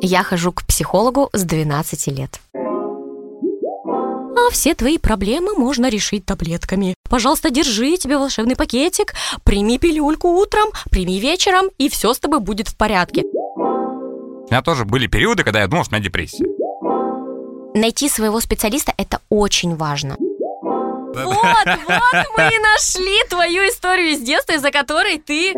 Я хожу к психологу с 12 лет. А все твои проблемы можно решить таблетками. Пожалуйста, держи тебе волшебный пакетик, прими пилюльку утром, прими вечером, и все с тобой будет в порядке. У меня тоже были периоды, когда я думал, что у меня депрессия. Найти своего специалиста – это очень важно. Вот, вот мы и нашли твою историю из детства, из-за которой ты...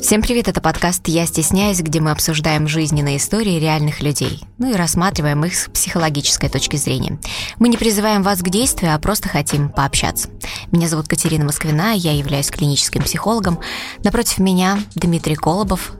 Всем привет, это подкаст «Я стесняюсь», где мы обсуждаем жизненные истории реальных людей, ну и рассматриваем их с психологической точки зрения. Мы не призываем вас к действию, а просто хотим пообщаться. Меня зовут Катерина Москвина, я являюсь клиническим психологом. Напротив меня Дмитрий Колобов,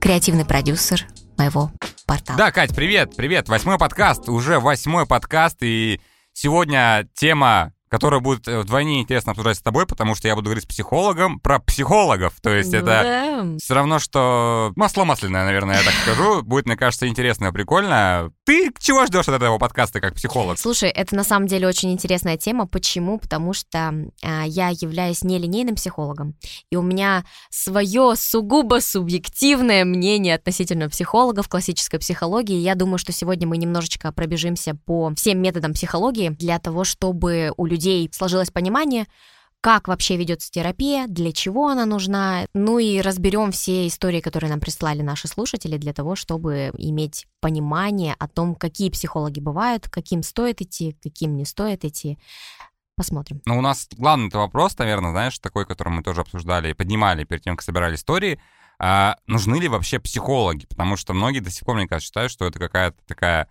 креативный продюсер моего портала. Да, Кать, привет, привет. Восьмой подкаст, уже восьмой подкаст, и сегодня тема которая будет э, вдвойне интересно обсуждать с тобой, потому что я буду говорить с психологом про психологов. То есть ну, это да. все равно, что масло масляное, наверное, я так скажу. Будет, мне кажется, интересно и прикольно. Ты чего ждешь от этого подкаста как психолог? Слушай, это на самом деле очень интересная тема. Почему? Потому что э, я являюсь нелинейным психологом, и у меня свое сугубо субъективное мнение относительно психологов, классической психологии. Я думаю, что сегодня мы немножечко пробежимся по всем методам психологии для того, чтобы у людей людей сложилось понимание, как вообще ведется терапия, для чего она нужна, ну и разберем все истории, которые нам прислали наши слушатели для того, чтобы иметь понимание о том, какие психологи бывают, каким стоит идти, каким не стоит идти. Посмотрим. Ну, у нас главный вопрос, наверное, знаешь, такой, который мы тоже обсуждали и поднимали перед тем, как собирали истории. А нужны ли вообще психологи? Потому что многие до сих пор, мне кажется, считают, что это какая-то такая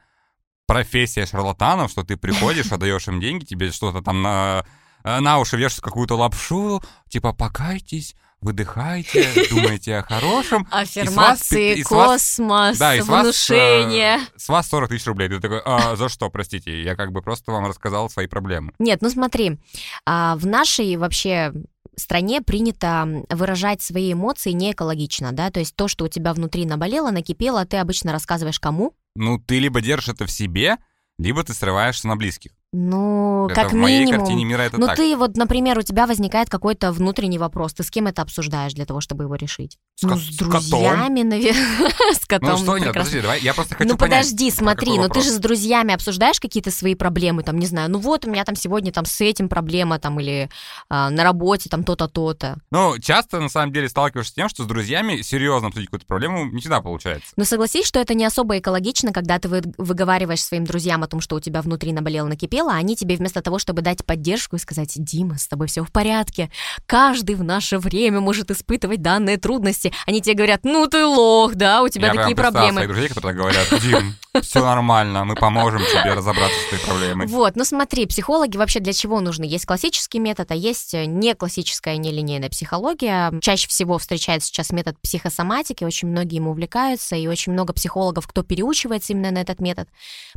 профессия шарлатанов, что ты приходишь, отдаешь им деньги, тебе что-то там на, на уши вешают какую-то лапшу, типа покайтесь, выдыхайте, думайте о хорошем. Аффирмации, и вас, космос, да, и с внушение. Вас, э, с вас 40 тысяч рублей. Ты такой, а, за что, простите? Я как бы просто вам рассказал свои проблемы. Нет, ну смотри, а, в нашей вообще стране принято выражать свои эмоции не экологично, да, то есть то, что у тебя внутри наболело, накипело, ты обычно рассказываешь кому? Ну, ты либо держишь это в себе, либо ты срываешься на близких. Ну, это как в минимум. моей картине мира это ну, так. ты вот, например, у тебя возникает какой-то внутренний вопрос. Ты с кем это обсуждаешь для того, чтобы его решить? С ну, с друзьями, наверное. с котом. Ну что, нет, подожди, давай, я просто хочу Ну, понять, подожди, смотри, ну ты же с друзьями обсуждаешь какие-то свои проблемы, там, не знаю, ну вот у меня там сегодня там с этим проблема, там, или а, на работе там то-то, то-то. Ну, часто, на самом деле, сталкиваешься с тем, что с друзьями серьезно обсудить какую-то проблему не всегда получается. Ну, согласись, что это не особо экологично, когда ты выговариваешь своим друзьям о том, что у тебя внутри наболело, накипело, а они тебе вместо того, чтобы дать поддержку и сказать, Дима, с тобой все в порядке, каждый в наше время может испытывать данные трудности. Они тебе говорят, ну ты лох, да, у тебя Я такие проблемы. своих друзей, которые говорят, Дим, все нормально, мы поможем тебе разобраться с этой проблемой. Вот, ну смотри, психологи вообще для чего нужны? Есть классический метод, а есть не классическая нелинейная психология. Чаще всего встречается сейчас метод психосоматики, очень многие им увлекаются, и очень много психологов, кто переучивается именно на этот метод,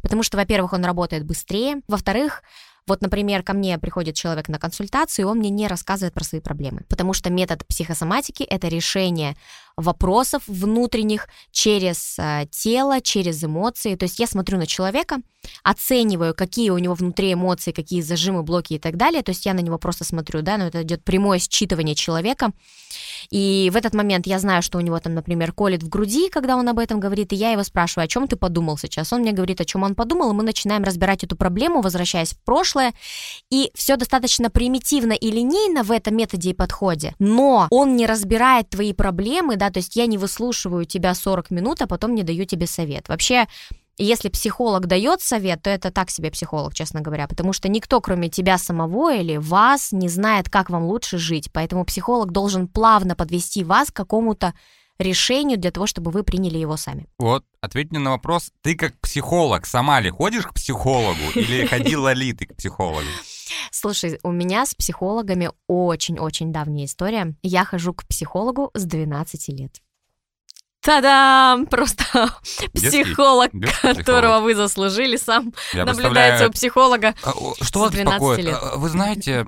потому что, во-первых, он работает быстрее, во-вторых, вот, например, ко мне приходит человек на консультацию, и он мне не рассказывает про свои проблемы, потому что метод психосоматики — это решение вопросов внутренних через э, тело, через эмоции. То есть я смотрю на человека, оцениваю, какие у него внутри эмоции, какие зажимы, блоки и так далее. То есть я на него просто смотрю, да, но это идет прямое считывание человека. И в этот момент я знаю, что у него там, например, колет в груди, когда он об этом говорит, и я его спрашиваю, о чем ты подумал сейчас? Он мне говорит, о чем он подумал, и мы начинаем разбирать эту проблему, возвращаясь в прошлое. И все достаточно примитивно и линейно в этом методе и подходе, но он не разбирает твои проблемы, да, то есть я не выслушиваю тебя 40 минут, а потом не даю тебе совет. Вообще, если психолог дает совет, то это так себе психолог, честно говоря, потому что никто, кроме тебя самого или вас, не знает, как вам лучше жить. Поэтому психолог должен плавно подвести вас к какому-то решению для того, чтобы вы приняли его сами. Вот, ответь мне на вопрос. Ты как психолог сама ли ходишь к психологу или ходила ли ты к психологу? Слушай, у меня с психологами очень-очень давняя история. Я хожу к психологу с 12 лет. Та-дам! Просто Детский, психолог, детский которого психолог. вы заслужили, сам Я наблюдается представляю- у психолога. А, Что С вас 12 беспокоит? лет. А, Вы знаете,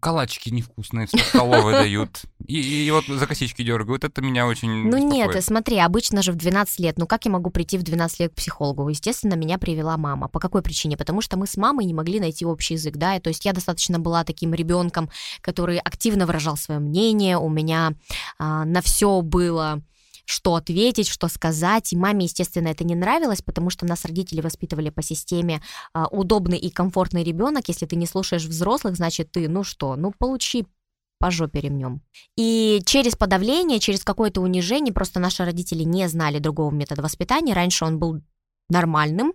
калачики невкусные в столовой дают. И, и вот за косички дергают, это меня очень Ну беспокоит. нет, смотри, обычно же в 12 лет, ну как я могу прийти в 12 лет к психологу? Естественно, меня привела мама. По какой причине? Потому что мы с мамой не могли найти общий язык, да, и, то есть я достаточно была таким ребенком, который активно выражал свое мнение, у меня а, на все было что ответить, что сказать. И маме, естественно, это не нравилось, потому что нас родители воспитывали по системе а, удобный и комфортный ребенок. Если ты не слушаешь взрослых, значит ты, ну что, ну получи по жопе ремнем. И через подавление, через какое-то унижение, просто наши родители не знали другого метода воспитания. Раньше он был нормальным,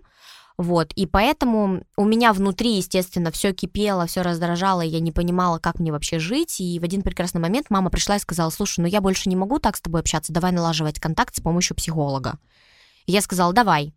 вот, и поэтому у меня внутри, естественно, все кипело, все раздражало, я не понимала, как мне вообще жить. И в один прекрасный момент мама пришла и сказала, слушай, ну я больше не могу так с тобой общаться, давай налаживать контакт с помощью психолога. И я сказала, давай.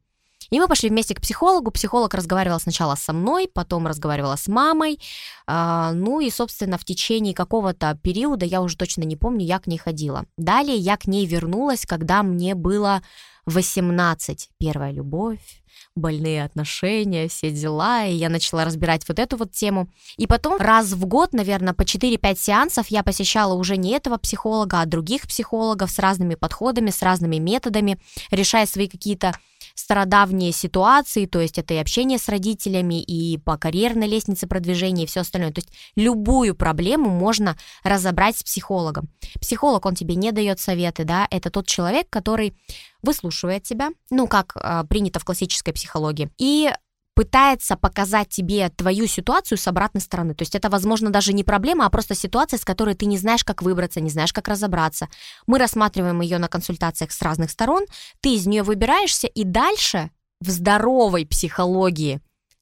И мы пошли вместе к психологу. Психолог разговаривал сначала со мной, потом разговаривала с мамой. А, ну и, собственно, в течение какого-то периода, я уже точно не помню, я к ней ходила. Далее я к ней вернулась, когда мне было 18. Первая любовь, больные отношения, все дела, и я начала разбирать вот эту вот тему. И потом раз в год, наверное, по 4-5 сеансов я посещала уже не этого психолога, а других психологов с разными подходами, с разными методами, решая свои какие-то стародавние ситуации, то есть это и общение с родителями, и по карьерной лестнице продвижения, и все остальное. То есть любую проблему можно разобрать с психологом. Психолог, он тебе не дает советы, да, это тот человек, который выслушивает тебя, ну, как э, принято в классической психологии, и пытается показать тебе твою ситуацию с обратной стороны. То есть это, возможно, даже не проблема, а просто ситуация, с которой ты не знаешь, как выбраться, не знаешь, как разобраться. Мы рассматриваем ее на консультациях с разных сторон, ты из нее выбираешься, и дальше в здоровой психологии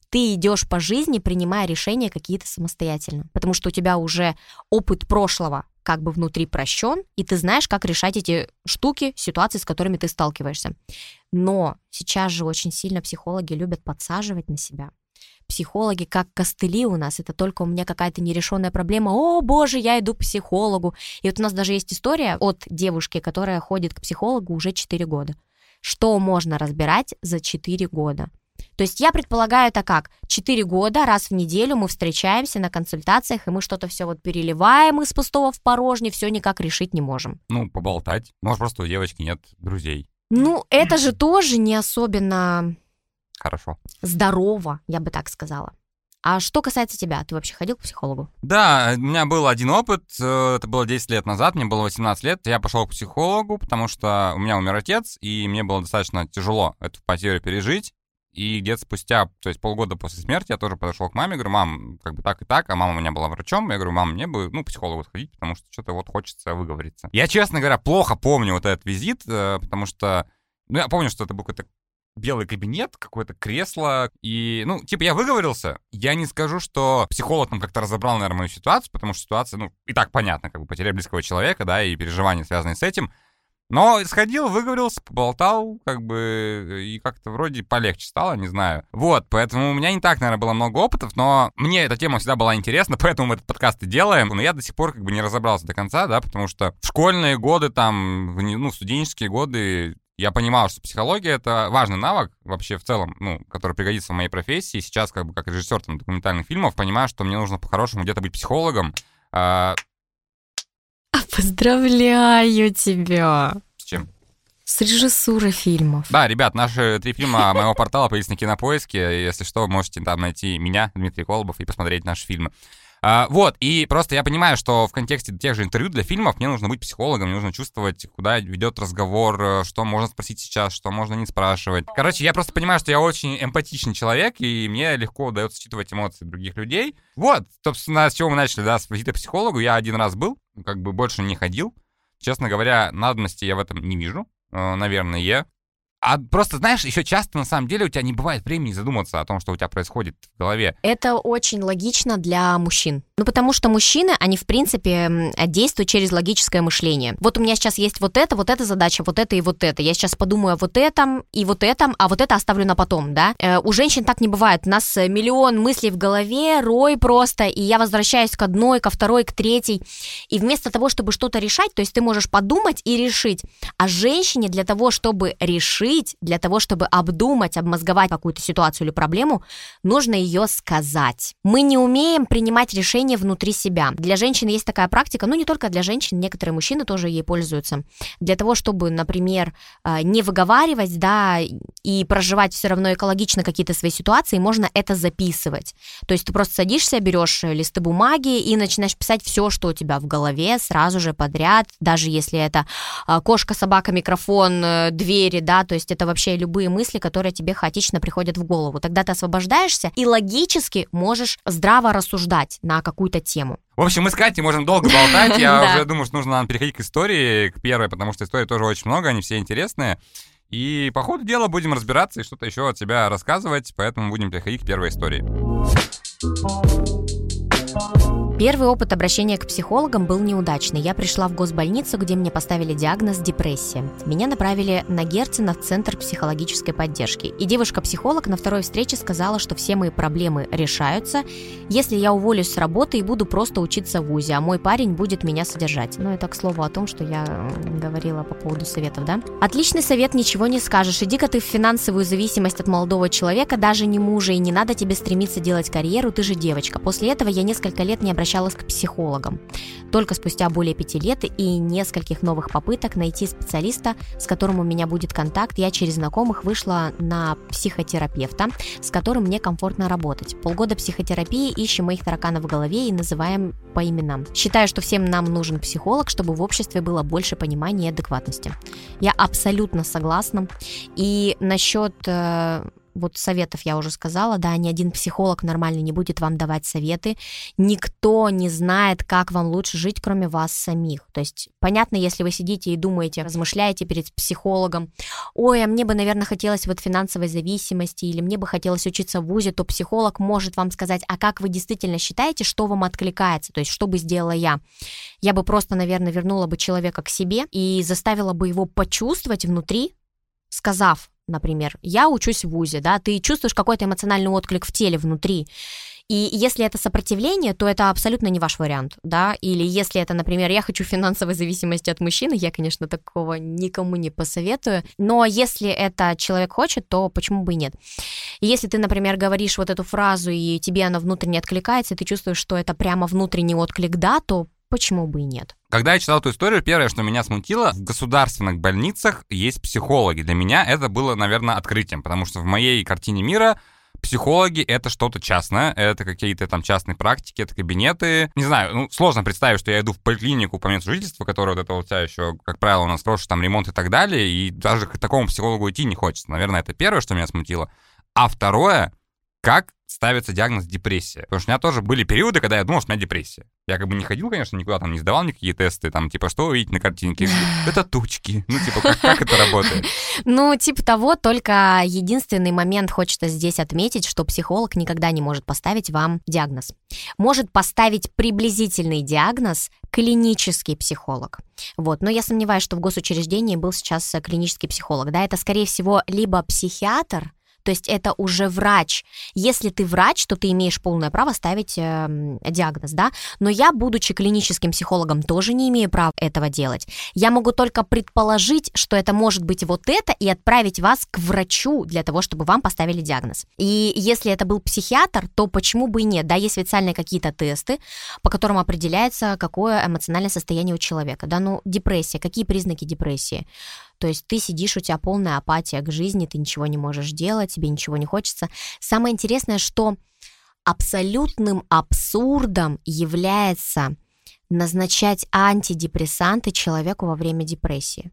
ты идешь по жизни, принимая решения какие-то самостоятельно, потому что у тебя уже опыт прошлого как бы внутри прощен, и ты знаешь, как решать эти штуки, ситуации, с которыми ты сталкиваешься. Но сейчас же очень сильно психологи любят подсаживать на себя. Психологи как костыли у нас, это только у меня какая-то нерешенная проблема, о боже, я иду к психологу. И вот у нас даже есть история от девушки, которая ходит к психологу уже 4 года. Что можно разбирать за 4 года? То есть я предполагаю это как? Четыре года, раз в неделю мы встречаемся на консультациях, и мы что-то все вот переливаем из пустого в порожнее, все никак решить не можем. Ну, поболтать. Может, просто у девочки нет друзей. Ну, это же тоже не особенно Хорошо. здорово, я бы так сказала. А что касается тебя, ты вообще ходил к психологу? Да, у меня был один опыт, э, это было 10 лет назад, мне было 18 лет, я пошел к психологу, потому что у меня умер отец, и мне было достаточно тяжело эту потерю пережить. И где-то спустя, то есть полгода после смерти, я тоже подошел к маме, говорю, мам, как бы так и так, а мама у меня была врачом, я говорю, мам, мне бы, ну, психологу сходить, потому что что-то вот хочется выговориться. Я, честно говоря, плохо помню вот этот визит, э, потому что, ну, я помню, что это был какой-то белый кабинет, какое-то кресло, и, ну, типа, я выговорился, я не скажу, что психолог там как-то разобрал, наверное, мою ситуацию, потому что ситуация, ну, и так понятно, как бы потеря близкого человека, да, и переживания, связанные с этим, но сходил, выговорился, поболтал, как бы, и как-то вроде полегче стало, не знаю. Вот, поэтому у меня не так, наверное, было много опытов, но мне эта тема всегда была интересна, поэтому мы этот подкаст и делаем. Но я до сих пор как бы не разобрался до конца, да, потому что в школьные годы, там, в ну, студенческие годы я понимал, что психология — это важный навык вообще в целом, ну, который пригодится в моей профессии. Сейчас, как бы, как режиссер там, документальных фильмов, понимаю, что мне нужно по-хорошему где-то быть психологом. А, Поздравляю тебя с чем? с режиссурой фильмов. Да, ребят, наши три фильма моего портала появились на Кинопоиске. Если что, можете там найти меня, Дмитрий Колобов, и посмотреть наши фильмы. А, вот, и просто я понимаю, что в контексте тех же интервью для фильмов мне нужно быть психологом, мне нужно чувствовать, куда ведет разговор, э, что можно спросить сейчас, что можно не спрашивать. Короче, я просто понимаю, что я очень эмпатичный человек, и мне легко удается считывать эмоции других людей. Вот, собственно, с чего мы начали, да, с визита психологу. Я один раз был, как бы больше не ходил. Честно говоря, надобности я в этом не вижу, э, наверное. А просто, знаешь, еще часто, на самом деле, у тебя не бывает времени задуматься о том, что у тебя происходит в голове. Это очень логично для мужчин. Ну, потому что мужчины, они, в принципе, действуют через логическое мышление. Вот у меня сейчас есть вот это, вот эта задача, вот это и вот это. Я сейчас подумаю о вот этом и вот этом, а вот это оставлю на потом, да? Э, у женщин так не бывает. У нас э, миллион мыслей в голове, рой просто, и я возвращаюсь к одной, ко второй, к третьей. И вместо того, чтобы что-то решать, то есть ты можешь подумать и решить. А женщине для того, чтобы решить, для того, чтобы обдумать, обмозговать какую-то ситуацию или проблему, нужно ее сказать. Мы не умеем принимать решения обсуждение внутри себя. Для женщин есть такая практика, ну не только для женщин, некоторые мужчины тоже ей пользуются. Для того, чтобы, например, а, не выговаривать, да, и проживать все равно экологично какие-то свои ситуации, можно это записывать. То есть ты просто садишься, берешь листы бумаги и начинаешь писать все, что у тебя в голове, сразу же подряд, даже если это а, кошка, собака, микрофон, э, двери, да, то есть это вообще любые мысли, которые тебе хаотично приходят в голову. Тогда ты освобождаешься и логически можешь здраво рассуждать на какую-то тему. В общем, мы с Катей можем долго болтать. Я уже думаю, что нужно нам переходить к истории, к первой, потому что истории тоже очень много, они все интересные. И по ходу дела будем разбираться и что-то еще от себя рассказывать, поэтому будем переходить к первой истории. Первый опыт обращения к психологам был неудачный. Я пришла в госбольницу, где мне поставили диагноз депрессия. Меня направили на Герцена в Центр психологической поддержки. И девушка-психолог на второй встрече сказала, что все мои проблемы решаются, если я уволюсь с работы и буду просто учиться в ВУЗе, а мой парень будет меня содержать. Ну, это к слову о том, что я говорила по поводу советов, да? Отличный совет, ничего не скажешь. Иди-ка ты в финансовую зависимость от молодого человека, даже не мужа, и не надо тебе стремиться делать карьеру, ты же девочка. После этого я несколько лет не обращалась обращалась к психологам. Только спустя более пяти лет и нескольких новых попыток найти специалиста, с которым у меня будет контакт, я через знакомых вышла на психотерапевта, с которым мне комфортно работать. Полгода психотерапии ищем моих тараканов в голове и называем по именам. Считаю, что всем нам нужен психолог, чтобы в обществе было больше понимания и адекватности. Я абсолютно согласна. И насчет э, вот советов я уже сказала, да, ни один психолог нормальный не будет вам давать советы, никто не знает, как вам лучше жить, кроме вас самих. То есть, понятно, если вы сидите и думаете, размышляете перед психологом, ой, а мне бы, наверное, хотелось вот финансовой зависимости, или мне бы хотелось учиться в ВУЗе, то психолог может вам сказать, а как вы действительно считаете, что вам откликается, то есть, что бы сделала я? Я бы просто, наверное, вернула бы человека к себе и заставила бы его почувствовать внутри, сказав, например, я учусь в ВУЗе, да, ты чувствуешь какой-то эмоциональный отклик в теле внутри, и если это сопротивление, то это абсолютно не ваш вариант, да, или если это, например, я хочу финансовой зависимости от мужчины, я, конечно, такого никому не посоветую, но если это человек хочет, то почему бы и нет. Если ты, например, говоришь вот эту фразу, и тебе она внутренне откликается, и ты чувствуешь, что это прямо внутренний отклик «да», то почему бы и нет. Когда я читал эту историю, первое, что меня смутило, в государственных больницах есть психологи. Для меня это было, наверное, открытием, потому что в моей картине мира психологи — это что-то частное, это какие-то там частные практики, это кабинеты. Не знаю, ну, сложно представить, что я иду в поликлинику по месту жительства, которая вот это вот вся еще, как правило, у нас хороший там ремонт и так далее, и даже к такому психологу идти не хочется. Наверное, это первое, что меня смутило. А второе, как ставится диагноз депрессия. Потому что у меня тоже были периоды, когда я думал, что у меня депрессия. Я как бы не ходил, конечно, никуда там не сдавал никакие тесты, там, типа, что вы видите на картинке? Это тучки. Ну, типа, как, как это работает? Ну, типа того, только единственный момент хочется здесь отметить, что психолог никогда не может поставить вам диагноз. Может поставить приблизительный диагноз клинический психолог. Вот. Но я сомневаюсь, что в госучреждении был сейчас клинический психолог. Да, это, скорее всего, либо психиатр, то есть это уже врач. Если ты врач, то ты имеешь полное право ставить э, диагноз, да. Но я, будучи клиническим психологом, тоже не имею права этого делать. Я могу только предположить, что это может быть вот это, и отправить вас к врачу для того, чтобы вам поставили диагноз. И если это был психиатр, то почему бы и нет? Да, есть специальные какие-то тесты, по которым определяется, какое эмоциональное состояние у человека. Да, ну, депрессия. Какие признаки депрессии? То есть ты сидишь, у тебя полная апатия к жизни, ты ничего не можешь делать, тебе ничего не хочется. Самое интересное, что абсолютным абсурдом является назначать антидепрессанты человеку во время депрессии.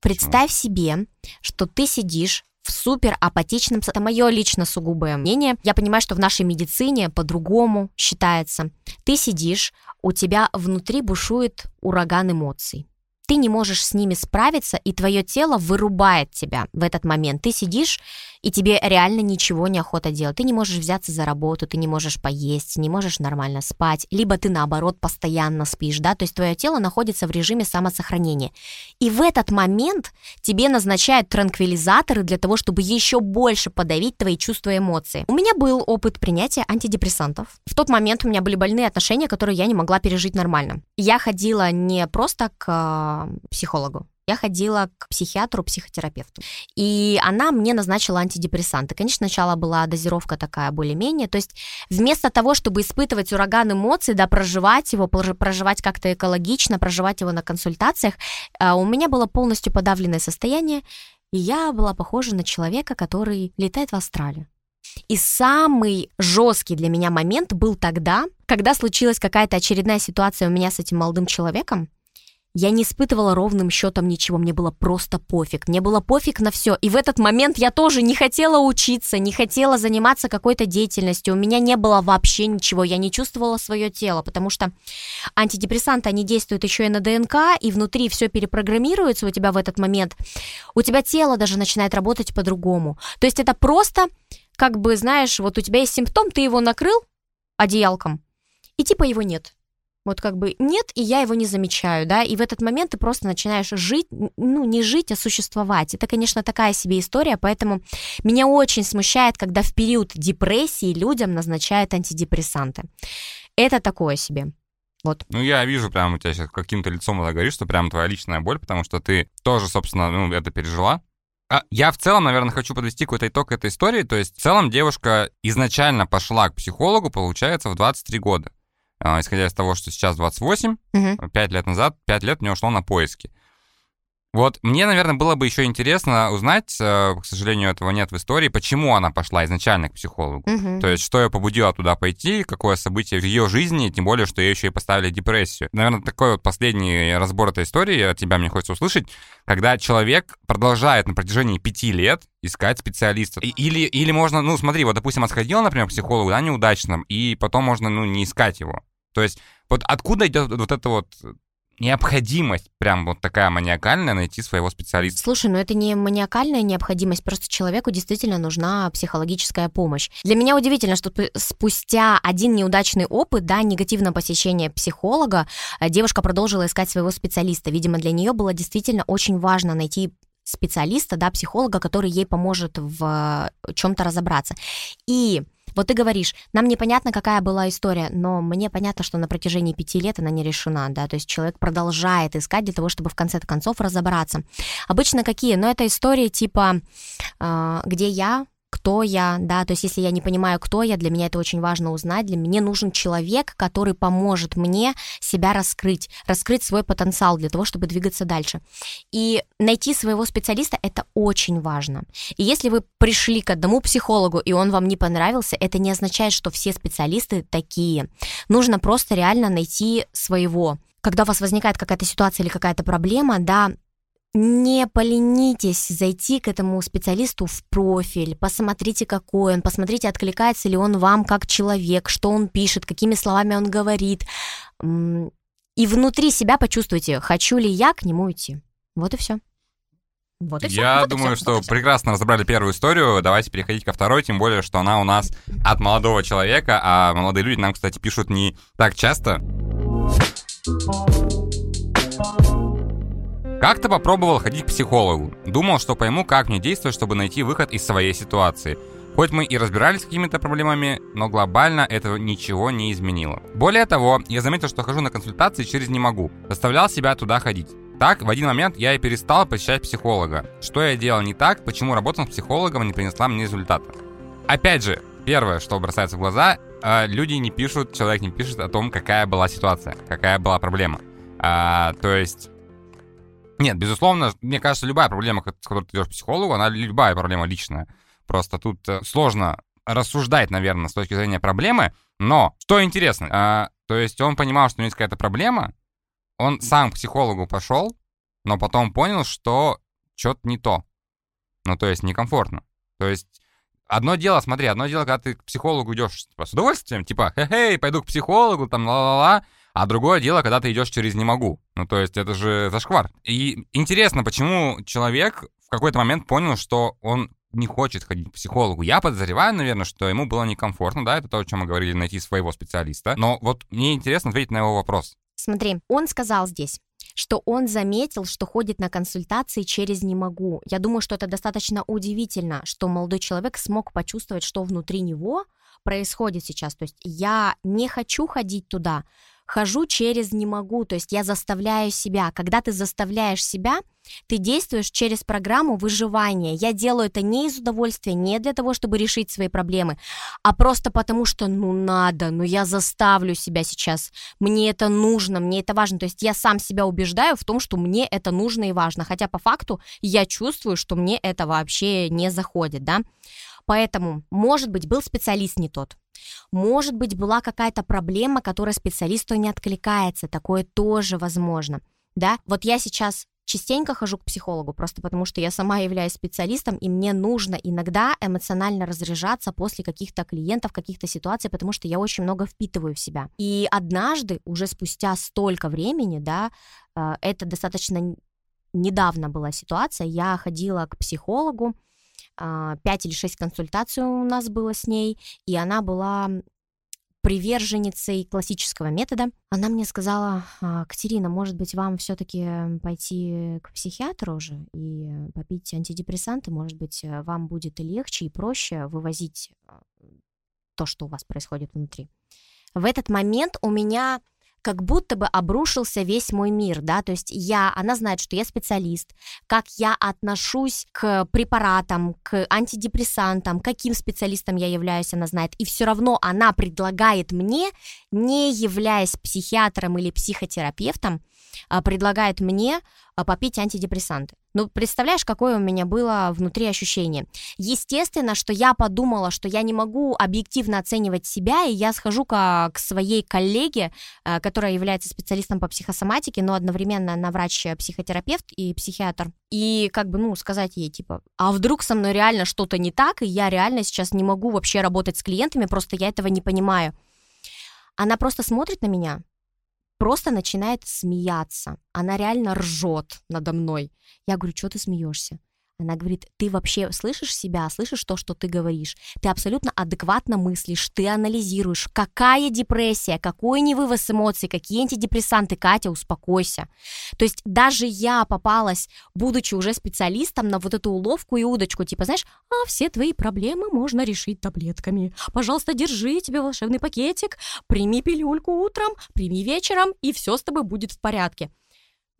Представь себе, что ты сидишь в супер апатичном... Это мое лично сугубое мнение. Я понимаю, что в нашей медицине по-другому считается. Ты сидишь, у тебя внутри бушует ураган эмоций ты не можешь с ними справиться, и твое тело вырубает тебя в этот момент. Ты сидишь, и тебе реально ничего не охота делать. Ты не можешь взяться за работу, ты не можешь поесть, не можешь нормально спать, либо ты, наоборот, постоянно спишь, да, то есть твое тело находится в режиме самосохранения. И в этот момент тебе назначают транквилизаторы для того, чтобы еще больше подавить твои чувства и эмоции. У меня был опыт принятия антидепрессантов. В тот момент у меня были больные отношения, которые я не могла пережить нормально. Я ходила не просто к психологу. Я ходила к психиатру, психотерапевту. И она мне назначила антидепрессанты. Конечно, сначала была дозировка такая более-менее. То есть вместо того, чтобы испытывать ураган эмоций, да, проживать его, проживать как-то экологично, проживать его на консультациях, э, у меня было полностью подавленное состояние, и я была похожа на человека, который летает в Австралию. И самый жесткий для меня момент был тогда, когда случилась какая-то очередная ситуация у меня с этим молодым человеком, я не испытывала ровным счетом ничего, мне было просто пофиг. Мне было пофиг на все. И в этот момент я тоже не хотела учиться, не хотела заниматься какой-то деятельностью. У меня не было вообще ничего. Я не чувствовала свое тело, потому что антидепрессанты, они действуют еще и на ДНК, и внутри все перепрограммируется у тебя в этот момент. У тебя тело даже начинает работать по-другому. То есть это просто, как бы, знаешь, вот у тебя есть симптом, ты его накрыл одеялком, и типа его нет. Вот как бы нет, и я его не замечаю, да, и в этот момент ты просто начинаешь жить, ну, не жить, а существовать. Это, конечно, такая себе история, поэтому меня очень смущает, когда в период депрессии людям назначают антидепрессанты. Это такое себе. Вот. Ну, я вижу прямо у тебя сейчас каким-то лицом это говоришь, что прям твоя личная боль, потому что ты тоже, собственно, ну, это пережила. А я в целом, наверное, хочу подвести какой-то итог этой истории. То есть, в целом, девушка изначально пошла к психологу, получается, в 23 года. А, исходя из того, что сейчас 28, угу. 5 лет назад, 5 лет мне ушло на поиски. Вот мне, наверное, было бы еще интересно узнать, э, к сожалению, этого нет в истории, почему она пошла изначально к психологу. Угу. То есть, что ее побудило туда пойти, какое событие в ее жизни, тем более, что ей еще и поставили депрессию. Наверное, такой вот последний разбор этой истории от тебя мне хочется услышать, когда человек продолжает на протяжении пяти лет искать специалиста. Или, или можно, ну, смотри, вот, допустим, отходил, например, к психологу, да, неудачно, и потом можно, ну, не искать его. То есть вот откуда идет вот это вот необходимость, прям вот такая маниакальная, найти своего специалиста. Слушай, ну это не маниакальная необходимость, просто человеку действительно нужна психологическая помощь. Для меня удивительно, что спустя один неудачный опыт, да, негативное посещение психолога, э, девушка продолжила искать своего специалиста. Видимо, для нее было действительно очень важно найти специалиста, да, психолога, который ей поможет в э, чем-то разобраться. И вот ты говоришь, нам непонятно, какая была история, но мне понятно, что на протяжении пяти лет она не решена, да, то есть человек продолжает искать для того, чтобы в конце концов разобраться. Обычно какие? Ну, это истории типа, э, где я кто я, да, то есть если я не понимаю, кто я, для меня это очень важно узнать, для меня нужен человек, который поможет мне себя раскрыть, раскрыть свой потенциал для того, чтобы двигаться дальше. И найти своего специалиста — это очень важно. И если вы пришли к одному психологу, и он вам не понравился, это не означает, что все специалисты такие. Нужно просто реально найти своего когда у вас возникает какая-то ситуация или какая-то проблема, да, не поленитесь зайти к этому специалисту в профиль, посмотрите, какой он, посмотрите, откликается ли он вам как человек, что он пишет, какими словами он говорит. И внутри себя почувствуйте, хочу ли я к нему идти. Вот и все. Вот и все. Я вот думаю, все. что вот прекрасно разобрали первую историю. Давайте переходить ко второй, тем более, что она у нас от молодого человека, а молодые люди нам, кстати, пишут не так часто. Как-то попробовал ходить к психологу. Думал, что пойму, как мне действовать, чтобы найти выход из своей ситуации. Хоть мы и разбирались с какими-то проблемами, но глобально этого ничего не изменило. Более того, я заметил, что хожу на консультации через «не могу». Заставлял себя туда ходить. Так, в один момент я и перестал посещать психолога. Что я делал не так, почему работа с психологом не принесла мне результата. Опять же, первое, что бросается в глаза, э, люди не пишут, человек не пишет о том, какая была ситуация, какая была проблема. А, то есть нет, безусловно, мне кажется, любая проблема, с которой ты идешь к психологу, она любая проблема личная. Просто тут э, сложно рассуждать, наверное, с точки зрения проблемы. Но что интересно, а, то есть он понимал, что у него есть какая-то проблема, он сам к психологу пошел, но потом понял, что что-то не то. Ну, то есть некомфортно. То есть одно дело, смотри, одно дело, когда ты к психологу идешь типа, с удовольствием, типа, хе-хей, пойду к психологу, там, ла-ла-ла, а другое дело, когда ты идешь через «не могу». Ну, то есть это же зашквар. И интересно, почему человек в какой-то момент понял, что он не хочет ходить к психологу. Я подозреваю, наверное, что ему было некомфортно, да, это то, о чем мы говорили, найти своего специалиста. Но вот мне интересно ответить на его вопрос. Смотри, он сказал здесь, что он заметил, что ходит на консультации через «не могу». Я думаю, что это достаточно удивительно, что молодой человек смог почувствовать, что внутри него происходит сейчас. То есть я не хочу ходить туда, хожу через не могу, то есть я заставляю себя. Когда ты заставляешь себя, ты действуешь через программу выживания. Я делаю это не из удовольствия, не для того, чтобы решить свои проблемы, а просто потому, что ну надо, ну я заставлю себя сейчас. Мне это нужно, мне это важно. То есть я сам себя убеждаю в том, что мне это нужно и важно. Хотя по факту я чувствую, что мне это вообще не заходит, да. Поэтому, может быть, был специалист не тот. Может быть, была какая-то проблема, которая специалисту не откликается. Такое тоже возможно. Да, вот я сейчас частенько хожу к психологу, просто потому что я сама являюсь специалистом, и мне нужно иногда эмоционально разряжаться после каких-то клиентов, каких-то ситуаций, потому что я очень много впитываю в себя. И однажды, уже спустя столько времени, да, э, это достаточно недавно была ситуация, я ходила к психологу, а, пять или шесть консультаций у нас было с ней, и она была приверженницей классического метода. Она мне сказала, «А, Катерина, может быть, вам все-таки пойти к психиатру уже и попить антидепрессанты, может быть, вам будет и легче, и проще вывозить а, то, что у вас происходит внутри. В этот момент у меня как будто бы обрушился весь мой мир, да, то есть я, она знает, что я специалист, как я отношусь к препаратам, к антидепрессантам, каким специалистом я являюсь, она знает, и все равно она предлагает мне, не являясь психиатром или психотерапевтом, предлагает мне а, попить антидепрессанты. Ну, представляешь, какое у меня было внутри ощущение. Естественно, что я подумала, что я не могу объективно оценивать себя, и я схожу к, к своей коллеге, а, которая является специалистом по психосоматике, но одновременно она врач-психотерапевт и психиатр. И как бы, ну, сказать ей, типа, а вдруг со мной реально что-то не так, и я реально сейчас не могу вообще работать с клиентами, просто я этого не понимаю. Она просто смотрит на меня, просто начинает смеяться. Она реально ржет надо мной. Я говорю, что ты смеешься? Она говорит, ты вообще слышишь себя, слышишь то, что ты говоришь? Ты абсолютно адекватно мыслишь, ты анализируешь, какая депрессия, какой невывоз эмоций, какие антидепрессанты, Катя, успокойся. То есть даже я попалась, будучи уже специалистом, на вот эту уловку и удочку, типа, знаешь, а все твои проблемы можно решить таблетками. Пожалуйста, держи тебе волшебный пакетик, прими пилюльку утром, прими вечером, и все с тобой будет в порядке.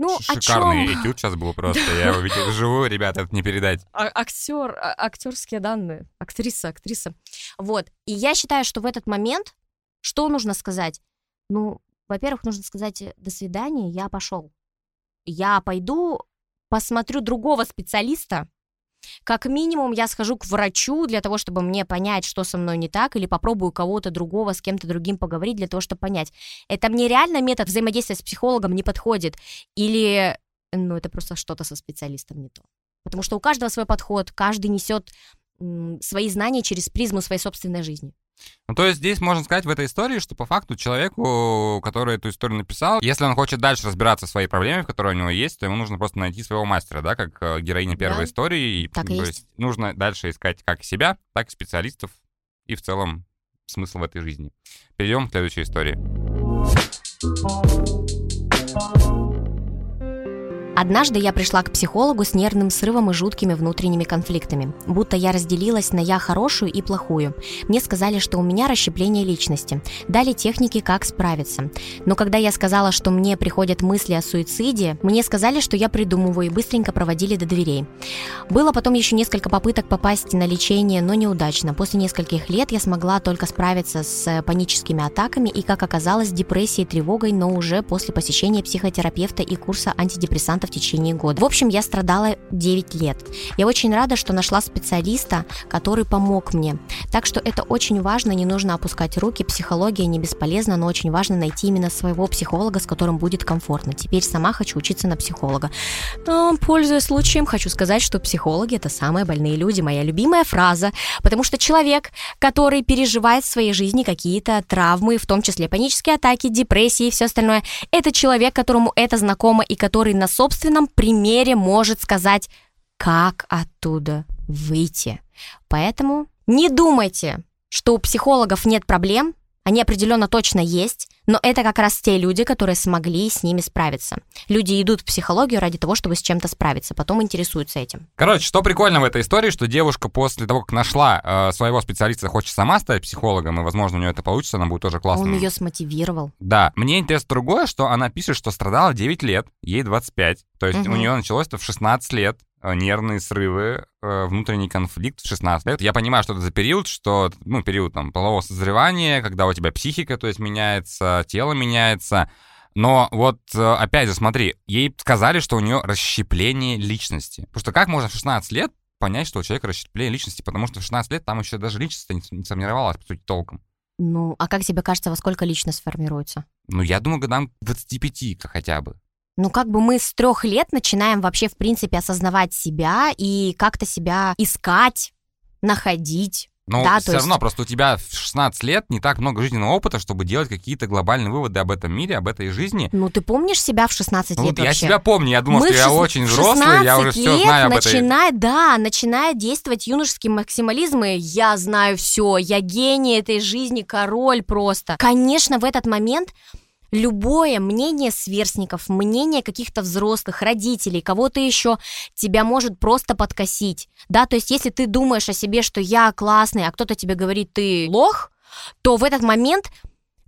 Ну, Шикарный о чем? этюд сейчас был просто. Я его видел вживую, ребята, это не передать. А, актер, а, актерские данные. Актриса, актриса. Вот. И я считаю, что в этот момент что нужно сказать? Ну, во-первых, нужно сказать э, «до свидания, я пошел». Я пойду посмотрю другого специалиста, как минимум я схожу к врачу для того, чтобы мне понять, что со мной не так, или попробую кого-то другого с кем-то другим поговорить для того, чтобы понять, это мне реально метод взаимодействия с психологом не подходит, или, ну, это просто что-то со специалистом не то. Потому что у каждого свой подход, каждый несет свои знания через призму своей собственной жизни. Ну, то есть здесь можно сказать в этой истории, что по факту человеку, который эту историю написал, если он хочет дальше разбираться в своей проблеме, в которой у него есть, то ему нужно просто найти своего мастера, да, как э, героиня первой да. истории. И, так и то есть. есть нужно дальше искать как себя, так и специалистов и в целом смысл в этой жизни. Перейдем к следующей истории. Однажды я пришла к психологу с нервным срывом и жуткими внутренними конфликтами, будто я разделилась на я хорошую и плохую. Мне сказали, что у меня расщепление личности, дали техники, как справиться. Но когда я сказала, что мне приходят мысли о суициде, мне сказали, что я придумываю и быстренько проводили до дверей. Было потом еще несколько попыток попасть на лечение, но неудачно. После нескольких лет я смогла только справиться с паническими атаками и, как оказалось, депрессией, тревогой, но уже после посещения психотерапевта и курса антидепрессантов в течение года. В общем, я страдала 9 лет. Я очень рада, что нашла специалиста, который помог мне. Так что это очень важно, не нужно опускать руки, психология не бесполезна, но очень важно найти именно своего психолога, с которым будет комфортно. Теперь сама хочу учиться на психолога. Но, пользуясь случаем, хочу сказать, что психологи это самые больные люди, моя любимая фраза, потому что человек, который переживает в своей жизни какие-то травмы, в том числе панические атаки, депрессии и все остальное, это человек, которому это знакомо и который на собственном собственном примере может сказать, как оттуда выйти. Поэтому не думайте, что у психологов нет проблем, они определенно точно есть, Но это как раз те люди, которые смогли с ними справиться. Люди идут в психологию ради того, чтобы с чем-то справиться, потом интересуются этим. Короче, что прикольно в этой истории, что девушка после того, как нашла э, своего специалиста, хочет сама стать психологом, и, возможно, у нее это получится, она будет тоже классно. Он ее смотивировал. Да. Мне интересно другое, что она пишет, что страдала 9 лет, ей 25. То есть Мгм. у нее началось это в 16 лет. Э, Нервные срывы, э, внутренний конфликт в 16 лет. Я понимаю, что это за период, что, ну, период там полового созревания, когда у тебя психика, то есть меняется, тело меняется. Но вот, э, опять же, смотри, ей сказали, что у нее расщепление личности. Потому что как можно в 16 лет понять, что у человека расщепление личности? Потому что в 16 лет там еще даже личность не, сформировалась, по сути, толком. Ну, а как тебе кажется, во сколько личность формируется? Ну, я думаю, годам к 25 хотя бы. Ну, как бы мы с трех лет начинаем вообще, в принципе, осознавать себя и как-то себя искать, находить. Но Да, все есть- равно, просто у тебя в 16 лет не так много жизненного опыта, чтобы делать какие-то глобальные выводы об этом мире, об этой жизни. Ну, ты помнишь себя в 16 Ну, лет я вообще? себя помню, я думал, Мы что в я шест- очень взрослый, я уже 16 все лет знаю об этой... начинает, да, начинает действовать юношеский максимализм, и я знаю все, я гений этой жизни, король просто. Конечно, в этот момент любое мнение сверстников, мнение каких-то взрослых, родителей, кого-то еще, тебя может просто подкосить, да, то есть если ты думаешь о себе, что я классный, а кто-то тебе говорит, ты лох, то в этот момент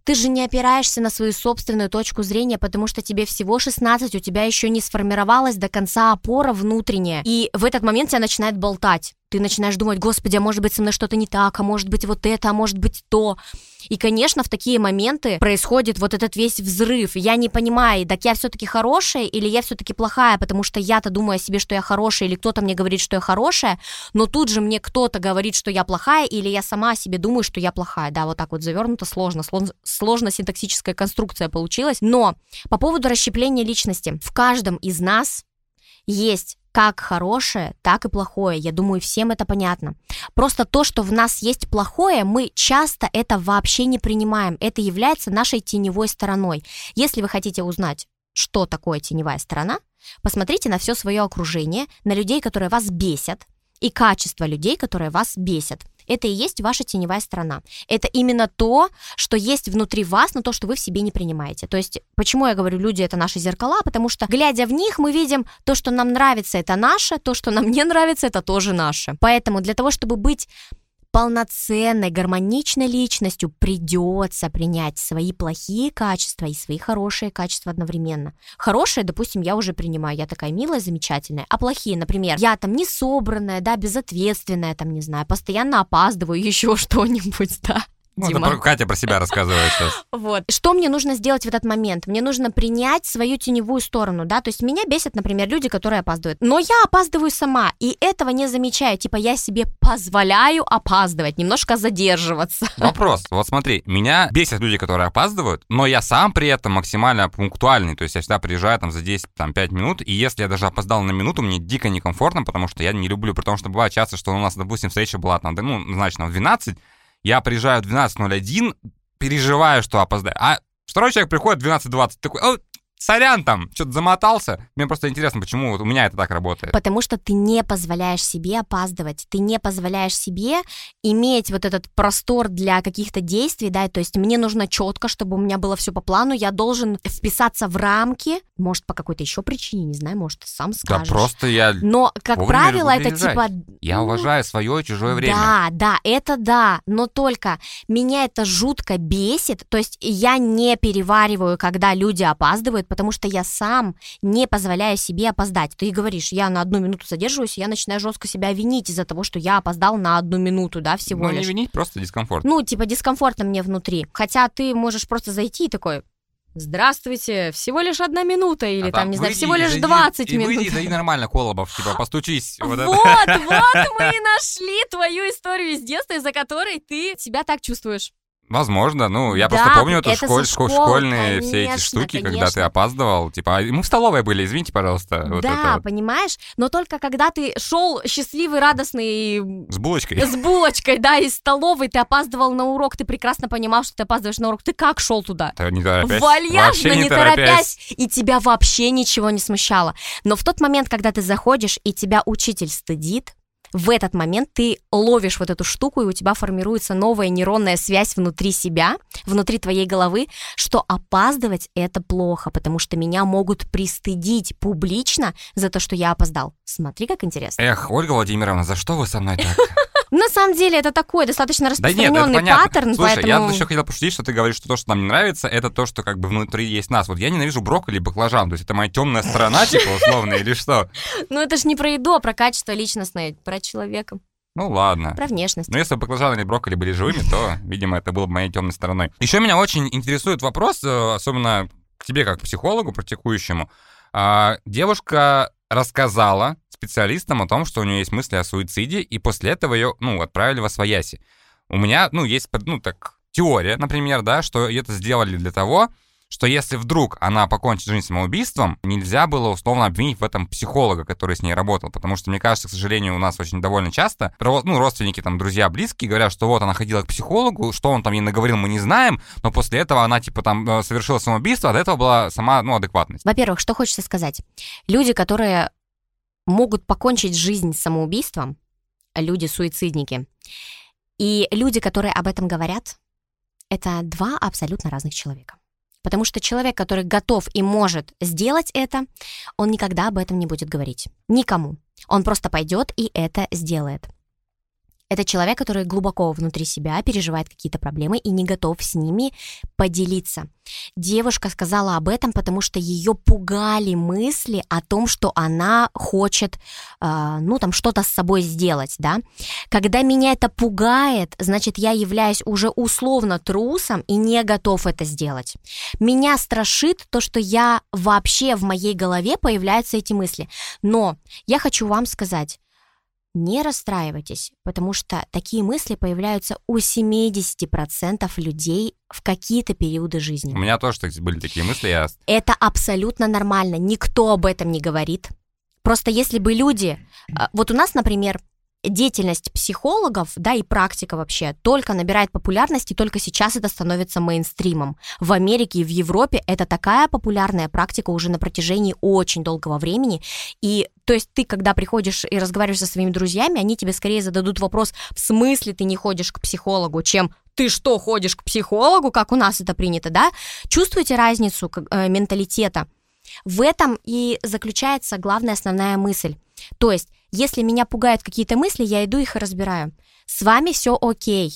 ты же не опираешься на свою собственную точку зрения, потому что тебе всего 16, у тебя еще не сформировалась до конца опора внутренняя. И в этот момент тебя начинает болтать. Ты начинаешь думать, господи, а может быть со мной что-то не так, а может быть вот это, а может быть то. И, конечно, в такие моменты происходит вот этот весь взрыв. Я не понимаю, так я все-таки хорошая или я все-таки плохая, потому что я-то думаю о себе, что я хорошая, или кто-то мне говорит, что я хорошая, но тут же мне кто-то говорит, что я плохая, или я сама о себе думаю, что я плохая. Да, вот так вот завернуто сложно, сложно синтаксическая конструкция получилась. Но по поводу расщепления личности, в каждом из нас есть как хорошее, так и плохое. Я думаю, всем это понятно. Просто то, что в нас есть плохое, мы часто это вообще не принимаем. Это является нашей теневой стороной. Если вы хотите узнать, что такое теневая сторона, посмотрите на все свое окружение, на людей, которые вас бесят, и качество людей, которые вас бесят. Это и есть ваша теневая сторона. Это именно то, что есть внутри вас, но то, что вы в себе не принимаете. То есть, почему я говорю, люди это наши зеркала, потому что, глядя в них, мы видим то, что нам нравится, это наше, то, что нам не нравится, это тоже наше. Поэтому для того, чтобы быть полноценной, гармоничной личностью придется принять свои плохие качества и свои хорошие качества одновременно. Хорошие, допустим, я уже принимаю, я такая милая, замечательная, а плохие, например, я там не собранная, да, безответственная, там, не знаю, постоянно опаздываю, еще что-нибудь, да. Ну, это Дима. про- Катя про себя рассказывает сейчас. Вот. Что мне нужно сделать в этот момент? Мне нужно принять свою теневую сторону, да, то есть меня бесят, например, люди, которые опаздывают, но я опаздываю сама, и этого не замечаю, типа я себе позволяю опаздывать, немножко задерживаться. Вопрос. Вот смотри, меня бесят люди, которые опаздывают, но я сам при этом максимально пунктуальный. То есть я всегда приезжаю там за 10-5 минут, и если я даже опоздал на минуту, мне дико некомфортно, потому что я не люблю. Потому что бывает часто, что у нас, допустим, встреча была там, ну, назначена в 12, я приезжаю в 12.01, переживаю, что опоздаю. А второй человек приходит в 12.20, такой, «О, сорян там, что-то замотался. Мне просто интересно, почему вот у меня это так работает. Потому что ты не позволяешь себе опаздывать, ты не позволяешь себе иметь вот этот простор для каких-то действий, да, то есть мне нужно четко, чтобы у меня было все по плану, я должен вписаться в рамки, может, по какой-то еще причине, не знаю, может, ты сам Да скажешь. просто я, Но, как правило, это типа... я ну, уважаю свое и чужое время. Да, да, это да, но только меня это жутко бесит, то есть я не перевариваю, когда люди опаздывают, потому что я сам не позволяю себе опоздать. Ты говоришь, я на одну минуту задерживаюсь, я начинаю жестко себя винить из-за того, что я опоздал на одну минуту, да, всего Ну, не лишь. винить, просто дискомфорт. Ну, типа дискомфортно мне внутри. Хотя ты можешь просто зайти и такой, здравствуйте, всего лишь одна минута, или А там, не знаю, выйди всего и лишь зайди- 20 и минут. выйди и зайди нормально, Колобов, типа, постучись. Вот Вот, вот мы и нашли твою историю из детства, из-за которой ты себя так чувствуешь. Возможно, ну, я Да, просто помню это, школь- со шко- школы, школьные все эти конечно, штуки, когда ты конечно. опаздывал, типа, а мы в столовой были, извините, пожалуйста, вот да, вот, понимаешь? Но только когда ты шел счастливый, радостный с булочкой. с булочкой, да, из столовой, ты опаздывал на урок, ты прекрасно понимал, что ты опаздываешь на урок. Ты как шел туда? Да, Не торопясь. Вальяжно, Вообще не торопясь, и тебя вообще ничего не смущало. Но в тот момент, когда ты заходишь, и тебя учитель стыдит, в этот момент ты ловишь вот эту штуку, и у тебя формируется новая нейронная связь внутри себя, внутри твоей головы, что опаздывать это плохо, потому что меня могут пристыдить публично за то, что я опоздал. Смотри, как интересно. Эх, Ольга Владимировна, за что вы со мной так? На самом деле это такой достаточно Да нет, распространенный паттерн, Слушай, поэтому... я еще хотел пошутить, что ты говоришь, что то, что нам не нравится, это то, что как бы внутри есть нас. Вот я ненавижу брокколи и баклажан, то есть это моя темная сторона, типа, условно, или что? Ну это же не про еду, а про качество личностное, про человека, Ну ладно. про внешность. Но если бы баклажаны или брокколи были живыми, то, видимо, это было бы моей темной стороной. Еще меня очень интересует вопрос, э, особенно к тебе как психологу практикующему. А, Девушка рассказала специалистам о том, что у нее есть мысли о суициде, и после этого ее, ну, отправили во свояси. У меня, ну, есть, ну, так, теория, например, да, что это сделали для того, что если вдруг она покончит жизнь самоубийством, нельзя было условно обвинить в этом психолога, который с ней работал. Потому что, мне кажется, к сожалению, у нас очень довольно часто ну, родственники, там, друзья, близкие говорят, что вот она ходила к психологу, что он там ей наговорил, мы не знаем, но после этого она, типа, там, э, совершила самоубийство, а до этого была сама, ну, адекватность. Во-первых, что хочется сказать? Люди, которые могут покончить жизнь самоубийством, люди-суицидники, и люди, которые об этом говорят, это два абсолютно разных человека. Потому что человек, который готов и может сделать это, он никогда об этом не будет говорить. Никому. Он просто пойдет и это сделает. Это человек, который глубоко внутри себя переживает какие-то проблемы и не готов с ними поделиться. Девушка сказала об этом, потому что ее пугали мысли о том, что она хочет, э, ну, там, что-то с собой сделать, да. Когда меня это пугает, значит, я являюсь уже условно трусом и не готов это сделать. Меня страшит то, что я вообще в моей голове появляются эти мысли. Но я хочу вам сказать, не расстраивайтесь, потому что такие мысли появляются у 70% людей в какие-то периоды У жизни. меня тоже были такие мысли, я... Это абсолютно нормально, никто об этом не говорит. Просто если бы люди... а, Вот у нас, например, деятельность психологов, да, и практика вообще только набирает популярность, и только сейчас это становится мейнстримом. В Америке и в Европе это такая популярная практика уже на протяжении очень долгого времени. И то есть ты, когда приходишь и разговариваешь со своими друзьями, они тебе скорее зададут вопрос, в смысле ты не ходишь к психологу, чем ты что, ходишь к психологу, как у нас это принято, да? Чувствуете разницу э, менталитета? В этом и заключается главная основная мысль. То есть, если меня пугают какие-то мысли, я иду их разбираю. С вами все окей.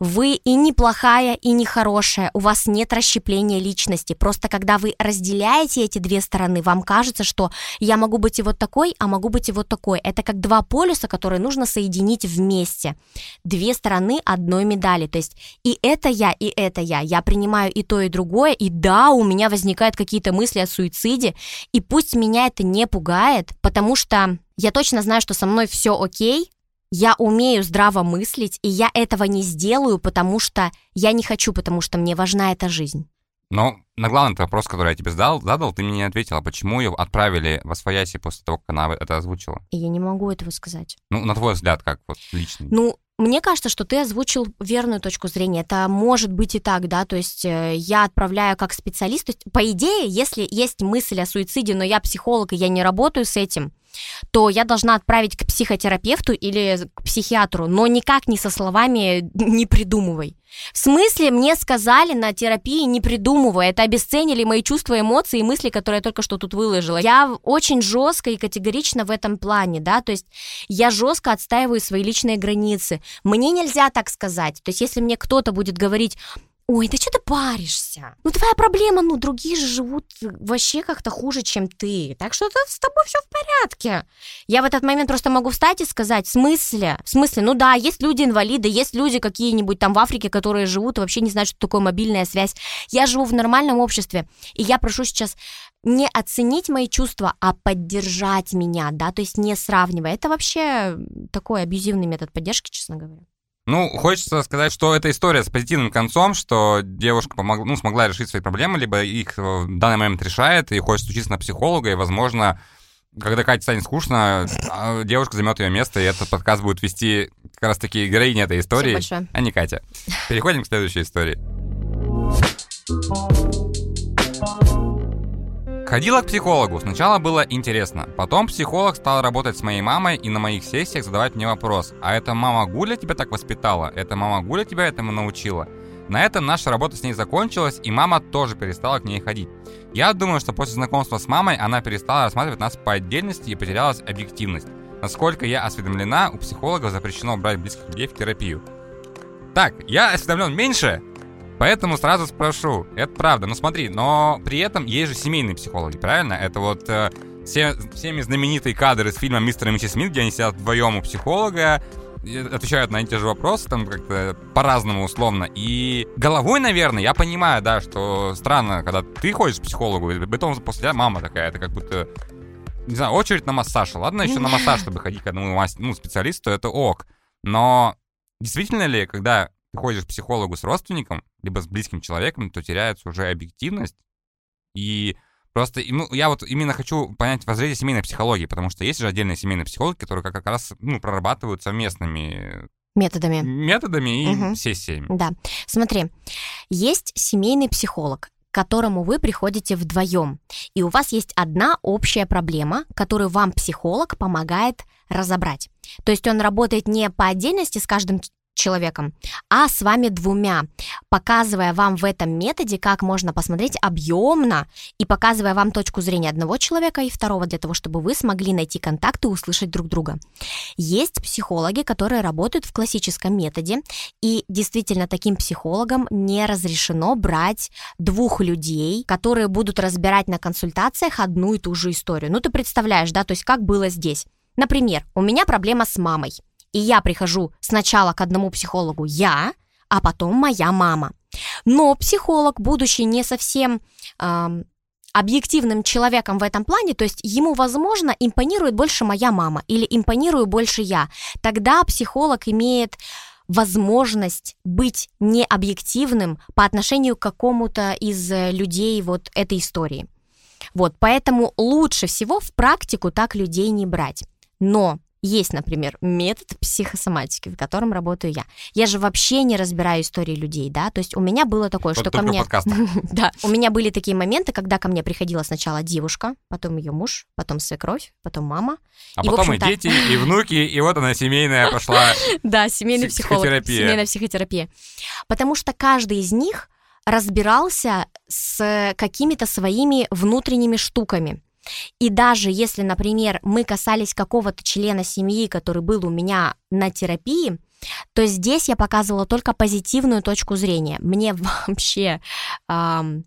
Вы и не плохая, и не хорошая, у вас нет расщепления личности. Просто когда вы разделяете эти две стороны, вам кажется, что я могу быть и вот такой, а могу быть и вот такой. Это как два полюса, которые нужно соединить вместе. Две стороны одной медали. То есть и это я, и это я. Я принимаю и то, и другое. И да, у меня возникают какие-то мысли о суициде. И пусть меня это не пугает, потому что я точно знаю, что со мной все окей, я умею здраво мыслить, и я этого не сделаю, потому что я не хочу, потому что мне важна эта жизнь. Но на главный вопрос, который я тебе задал, задал, ты мне не ответила, почему ее отправили во свояси после того, как она это озвучила. Я не могу этого сказать. Ну, на твой взгляд, как вот личный. Ну, мне кажется, что ты озвучил верную точку зрения. Это может быть и так, да, то есть э, я отправляю как специалист. То есть, по идее, если есть мысль о суициде, но я психолог, и я не работаю с этим, то я должна отправить к психотерапевту или к психиатру, но никак не со словами «не придумывай». В смысле, мне сказали на терапии «не придумывай», это обесценили мои чувства, эмоции и мысли, которые я только что тут выложила. Я очень жестко и категорично в этом плане, да, то есть я жестко отстаиваю свои личные границы. Мне нельзя так сказать. То есть если мне кто-то будет говорить, Ой, да что ты паришься? Ну, твоя проблема, ну, другие же живут вообще как-то хуже, чем ты. Так что с тобой все в порядке. Я в этот момент просто могу встать и сказать, в смысле? В смысле? Ну да, есть люди-инвалиды, есть люди какие-нибудь там в Африке, которые живут и вообще не знают, что такое мобильная связь. Я живу в нормальном обществе, и я прошу сейчас не оценить мои чувства, а поддержать меня, да, то есть не сравнивая. Это вообще такой абьюзивный метод поддержки, честно говоря. Ну, хочется сказать, что эта история с позитивным концом, что девушка помогла, ну, смогла решить свои проблемы, либо их в данный момент решает, и хочет учиться на психолога, и, возможно, когда Кате станет скучно, а девушка займет ее место, и этот подкаст будет вести как раз-таки героиня этой истории, а не Катя. Переходим к следующей истории. Ходила к психологу. Сначала было интересно. Потом психолог стал работать с моей мамой и на моих сессиях задавать мне вопрос. А это мама Гуля тебя так воспитала? Это мама Гуля тебя этому научила? На этом наша работа с ней закончилась, и мама тоже перестала к ней ходить. Я думаю, что после знакомства с мамой она перестала рассматривать нас по отдельности и потерялась объективность. Насколько я осведомлена, у психологов запрещено брать близких людей в терапию. Так, я осведомлен меньше, поэтому сразу спрошу. Это правда, ну смотри, но при этом есть же семейные психологи, правильно? Это вот э, все, всеми знаменитые кадры из фильма «Мистер и миссис Смит», где они сидят вдвоем у психолога, отвечают на эти же вопросы, там как-то по-разному условно. И головой, наверное, я понимаю, да, что странно, когда ты ходишь к психологу, и потом после мама такая, это как будто не знаю, очередь на массаж. Ладно, еще на массаж, чтобы ходить к одному ну, специалисту, это ок. Но действительно ли, когда ты ходишь к психологу с родственником, либо с близким человеком, то теряется уже объективность. И Просто ну, я вот именно хочу понять воззрение семейной психологии, потому что есть же отдельные семейные психологи, которые как раз ну, прорабатывают совместными методами. Методами и угу. сессиями. Да. Смотри, есть семейный психолог к которому вы приходите вдвоем, и у вас есть одна общая проблема, которую вам психолог помогает разобрать. То есть он работает не по отдельности с каждым человеком, а с вами двумя, показывая вам в этом методе, как можно посмотреть объемно и показывая вам точку зрения одного человека и второго для того, чтобы вы смогли найти контакт и услышать друг друга. Есть психологи, которые работают в классическом методе, и действительно таким психологам не разрешено брать двух людей, которые будут разбирать на консультациях одну и ту же историю. Ну, ты представляешь, да, то есть как было здесь. Например, у меня проблема с мамой и я прихожу сначала к одному психологу я, а потом моя мама. Но психолог, будучи не совсем э, объективным человеком в этом плане, то есть ему, возможно, импонирует больше моя мама или импонирую больше я, тогда психолог имеет возможность быть необъективным по отношению к какому-то из людей вот этой истории. Вот, поэтому лучше всего в практику так людей не брать. Но есть, например, метод психосоматики, в котором работаю я. Я же вообще не разбираю истории людей, да, то есть у меня было такое, что ко мне... да, у меня были такие моменты, когда ко мне приходила сначала девушка, потом ее муж, потом свекровь, потом мама. А и, потом и дети, и внуки, и вот она семейная пошла Да, семейный психолог, семейная психотерапия. Потому что каждый из них разбирался с какими-то своими внутренними штуками. И даже если, например, мы касались какого-то члена семьи, который был у меня на терапии, то здесь я показывала только позитивную точку зрения. Мне вообще... Эм,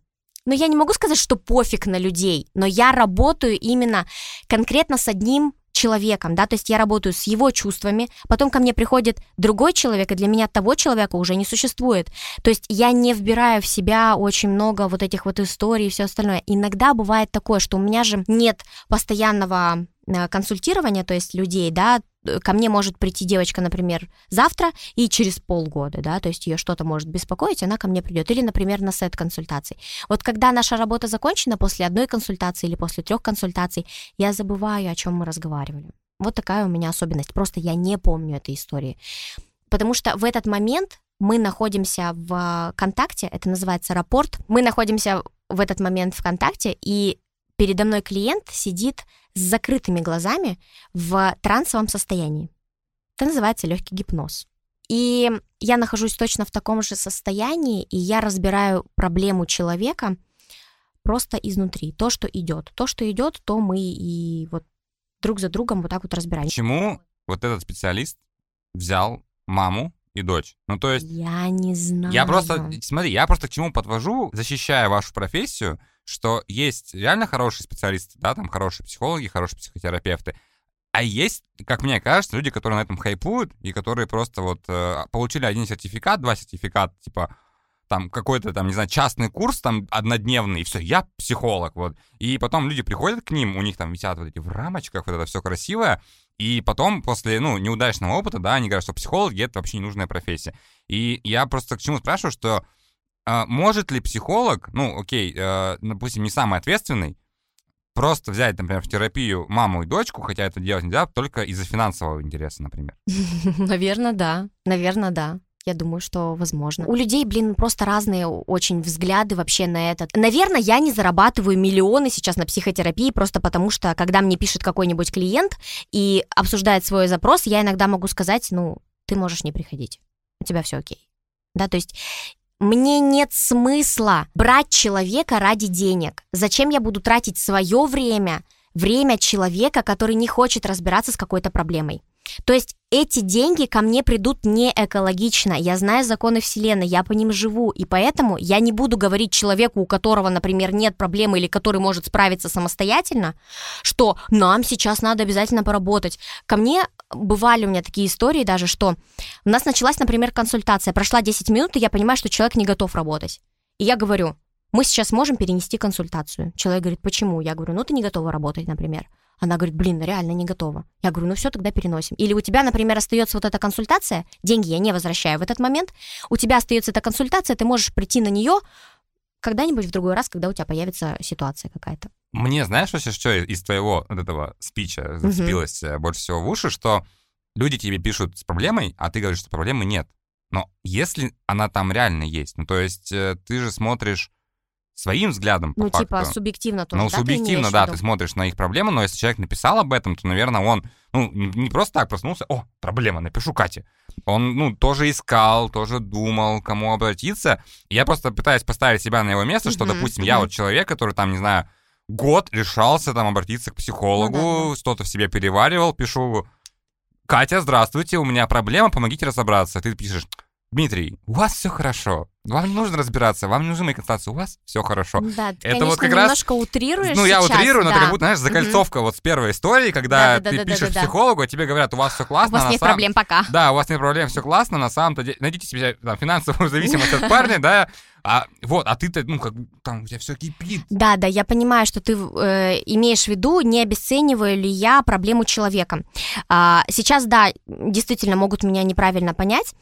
ну, я не могу сказать, что пофиг на людей, но я работаю именно конкретно с одним человеком, да, то есть я работаю с его чувствами, потом ко мне приходит другой человек, и для меня того человека уже не существует. То есть я не вбираю в себя очень много вот этих вот историй и все остальное. Иногда бывает такое, что у меня же нет постоянного Э, консультирования, то есть людей, да, ко мне может прийти девочка, например, завтра и через полгода, да, то есть ее что-то может беспокоить, она ко мне придет. Или, например, на сет консультаций. Вот когда наша работа закончена, после одной консультации или после трех консультаций, я забываю, о чем мы разговаривали. Вот такая у меня особенность. Просто я не помню этой истории. Потому что в этот момент мы находимся в контакте, это называется рапорт, мы находимся в этот момент в контакте, и передо мной клиент сидит с закрытыми глазами в трансовом состоянии. Это называется легкий гипноз. И я нахожусь точно в таком же состоянии, и я разбираю проблему человека просто изнутри. То, что идет. То, что идет, то мы и вот друг за другом вот так вот разбираем. Почему вот этот специалист взял маму и дочь. Ну, то есть... Я не знаю. Я просто, смотри, я просто к чему подвожу, защищая вашу профессию, что есть реально хорошие специалисты, да, там хорошие психологи, хорошие психотерапевты, а есть, как мне кажется, люди, которые на этом хайпуют, и которые просто вот э, получили один сертификат, два сертификата, типа, там какой-то там, не знаю, частный курс там однодневный, и все, я психолог, вот. И потом люди приходят к ним, у них там висят вот эти в рамочках, вот это все красивое, и потом, после, ну, неудачного опыта, да, они говорят, что психологи — это вообще ненужная профессия. И я просто к чему спрашиваю, что а, может ли психолог, ну, окей, э, допустим, не самый ответственный, просто взять, например, в терапию маму и дочку, хотя это делать нельзя, только из-за финансового интереса, например? Наверное, да. Наверное, да. Я думаю, что возможно. У людей, блин, просто разные очень взгляды вообще на это. Наверное, я не зарабатываю миллионы сейчас на психотерапии просто потому, что когда мне пишет какой-нибудь клиент и обсуждает свой запрос, я иногда могу сказать, ну, ты можешь не приходить, у тебя все окей. Да, то есть мне нет смысла брать человека ради денег. Зачем я буду тратить свое время, время человека, который не хочет разбираться с какой-то проблемой? То есть эти деньги ко мне придут не экологично. Я знаю законы Вселенной, я по ним живу, и поэтому я не буду говорить человеку, у которого, например, нет проблемы или который может справиться самостоятельно, что нам сейчас надо обязательно поработать. Ко мне бывали у меня такие истории даже, что у нас началась, например, консультация, прошла 10 минут, и я понимаю, что человек не готов работать. И я говорю, мы сейчас можем перенести консультацию. Человек говорит, почему? Я говорю, ну ты не готова работать, например. Она говорит, блин, реально не готова. Я говорю, ну все, тогда переносим. Или у тебя, например, остается вот эта консультация, деньги я не возвращаю в этот момент, у тебя остается эта консультация, ты можешь прийти на нее когда-нибудь в другой раз, когда у тебя появится ситуация какая-то. Мне, знаешь, вообще, что из твоего вот этого спича зацепилось угу. больше всего в уши, что люди тебе пишут с проблемой, а ты говоришь, что проблемы нет. Но если она там реально есть, ну то есть э, ты же смотришь своим взглядом, по Ну, факту. типа, субъективно тоже, Ну, да, субъективно, да, ты смотришь на их проблемы, но если человек написал об этом, то, наверное, он, ну, не просто так проснулся, о, проблема, напишу Кате. Он, ну, тоже искал, тоже думал, кому обратиться. я просто пытаюсь поставить себя на его место, что, допустим, я вот человек, который там, не знаю, год решался там обратиться к психологу, ну, что-то в себе переваривал, пишу, Катя, здравствуйте, у меня проблема, помогите разобраться. Ты пишешь, Дмитрий, у вас все хорошо. Вам не нужно разбираться, вам не нужны мои консультации, у вас все хорошо. Да, ты, это конечно, вот как немножко раз, утрируешь Ну, я сейчас, утрирую, да. но это как будто, знаешь, закольцовка угу. вот с первой истории, когда да, да, ты да, пишешь да, да, психологу, а тебе говорят, у вас все классно. У вас нет сам... проблем пока. Да, у вас нет проблем, все классно, на самом-то деле. Найдите себе там, финансовую зависимость от парня, да, а вот, а ты-то, ну, как там у тебя все кипит. Да, да, я понимаю, что ты э, имеешь в виду, не обесцениваю ли я проблему человека. А, сейчас, да, действительно могут меня неправильно понять.